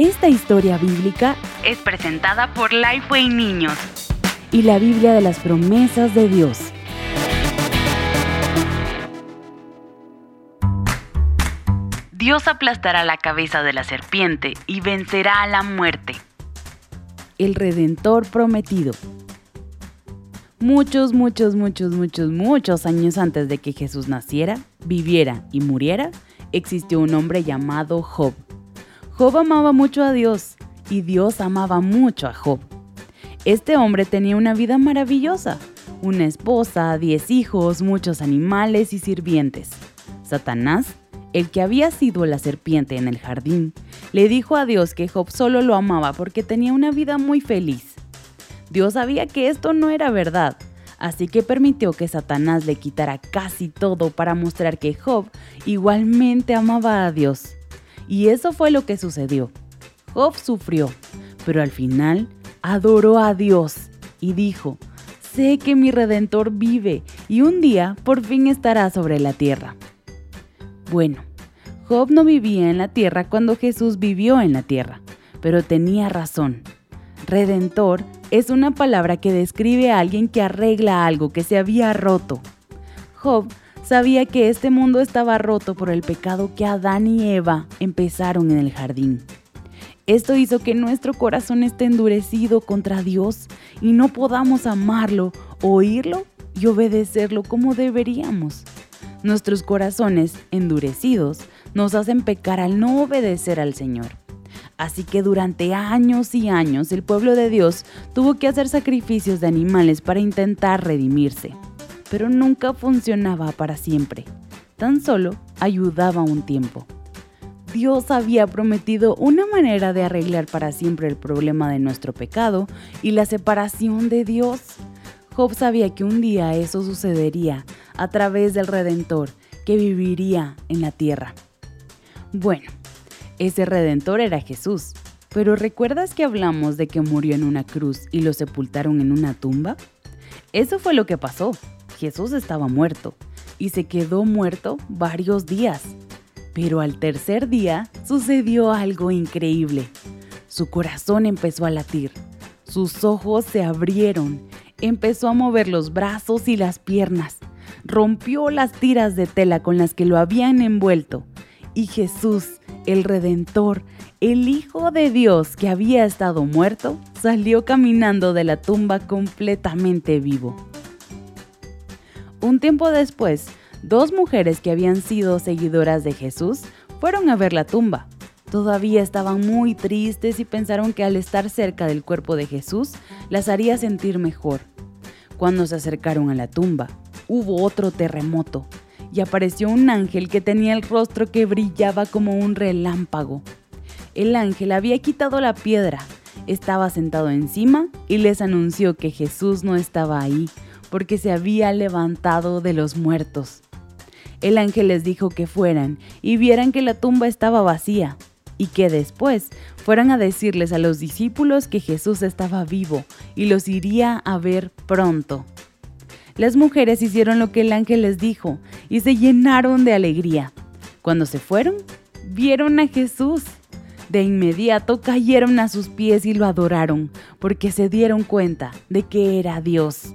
Esta historia bíblica es presentada por Lifeway Niños y la Biblia de las promesas de Dios. Dios aplastará la cabeza de la serpiente y vencerá a la muerte. El Redentor prometido. Muchos, muchos, muchos, muchos, muchos años antes de que Jesús naciera, viviera y muriera, existió un hombre llamado Job. Job amaba mucho a Dios y Dios amaba mucho a Job. Este hombre tenía una vida maravillosa, una esposa, diez hijos, muchos animales y sirvientes. Satanás, el que había sido la serpiente en el jardín, le dijo a Dios que Job solo lo amaba porque tenía una vida muy feliz. Dios sabía que esto no era verdad, así que permitió que Satanás le quitara casi todo para mostrar que Job igualmente amaba a Dios. Y eso fue lo que sucedió. Job sufrió, pero al final adoró a Dios y dijo, sé que mi redentor vive y un día por fin estará sobre la tierra. Bueno, Job no vivía en la tierra cuando Jesús vivió en la tierra, pero tenía razón. Redentor es una palabra que describe a alguien que arregla algo que se había roto. Job sabía que este mundo estaba roto por el pecado que Adán y Eva empezaron en el jardín. Esto hizo que nuestro corazón esté endurecido contra Dios y no podamos amarlo, oírlo y obedecerlo como deberíamos. Nuestros corazones endurecidos nos hacen pecar al no obedecer al Señor. Así que durante años y años el pueblo de Dios tuvo que hacer sacrificios de animales para intentar redimirse. Pero nunca funcionaba para siempre. Tan solo ayudaba un tiempo. Dios había prometido una manera de arreglar para siempre el problema de nuestro pecado y la separación de Dios. Job sabía que un día eso sucedería a través del Redentor que viviría en la tierra. Bueno, ese Redentor era Jesús, pero ¿recuerdas que hablamos de que murió en una cruz y lo sepultaron en una tumba? Eso fue lo que pasó. Jesús estaba muerto y se quedó muerto varios días. Pero al tercer día sucedió algo increíble. Su corazón empezó a latir, sus ojos se abrieron, empezó a mover los brazos y las piernas, rompió las tiras de tela con las que lo habían envuelto y Jesús, el Redentor, el Hijo de Dios que había estado muerto, salió caminando de la tumba completamente vivo. Un tiempo después, Dos mujeres que habían sido seguidoras de Jesús fueron a ver la tumba. Todavía estaban muy tristes y pensaron que al estar cerca del cuerpo de Jesús las haría sentir mejor. Cuando se acercaron a la tumba, hubo otro terremoto y apareció un ángel que tenía el rostro que brillaba como un relámpago. El ángel había quitado la piedra, estaba sentado encima y les anunció que Jesús no estaba ahí porque se había levantado de los muertos. El ángel les dijo que fueran y vieran que la tumba estaba vacía y que después fueran a decirles a los discípulos que Jesús estaba vivo y los iría a ver pronto. Las mujeres hicieron lo que el ángel les dijo y se llenaron de alegría. Cuando se fueron, vieron a Jesús. De inmediato cayeron a sus pies y lo adoraron, porque se dieron cuenta de que era Dios.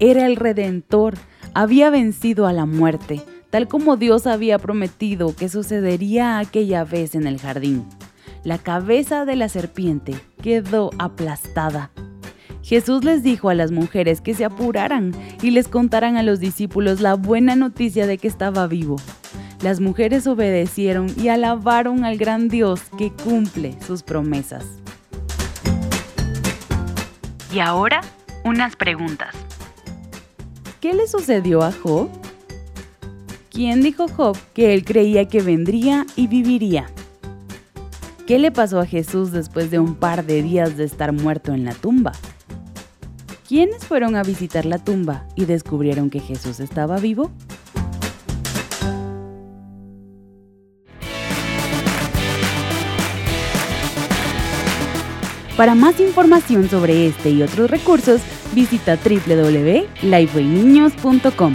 Era el Redentor, había vencido a la muerte, tal como Dios había prometido que sucedería aquella vez en el jardín. La cabeza de la serpiente quedó aplastada. Jesús les dijo a las mujeres que se apuraran y les contaran a los discípulos la buena noticia de que estaba vivo. Las mujeres obedecieron y alabaron al gran Dios que cumple sus promesas. Y ahora, unas preguntas. ¿Qué le sucedió a Job? ¿Quién dijo Job que él creía que vendría y viviría? ¿Qué le pasó a Jesús después de un par de días de estar muerto en la tumba? ¿Quiénes fueron a visitar la tumba y descubrieron que Jesús estaba vivo? Para más información sobre este y otros recursos, visita www.lifewayniños.com.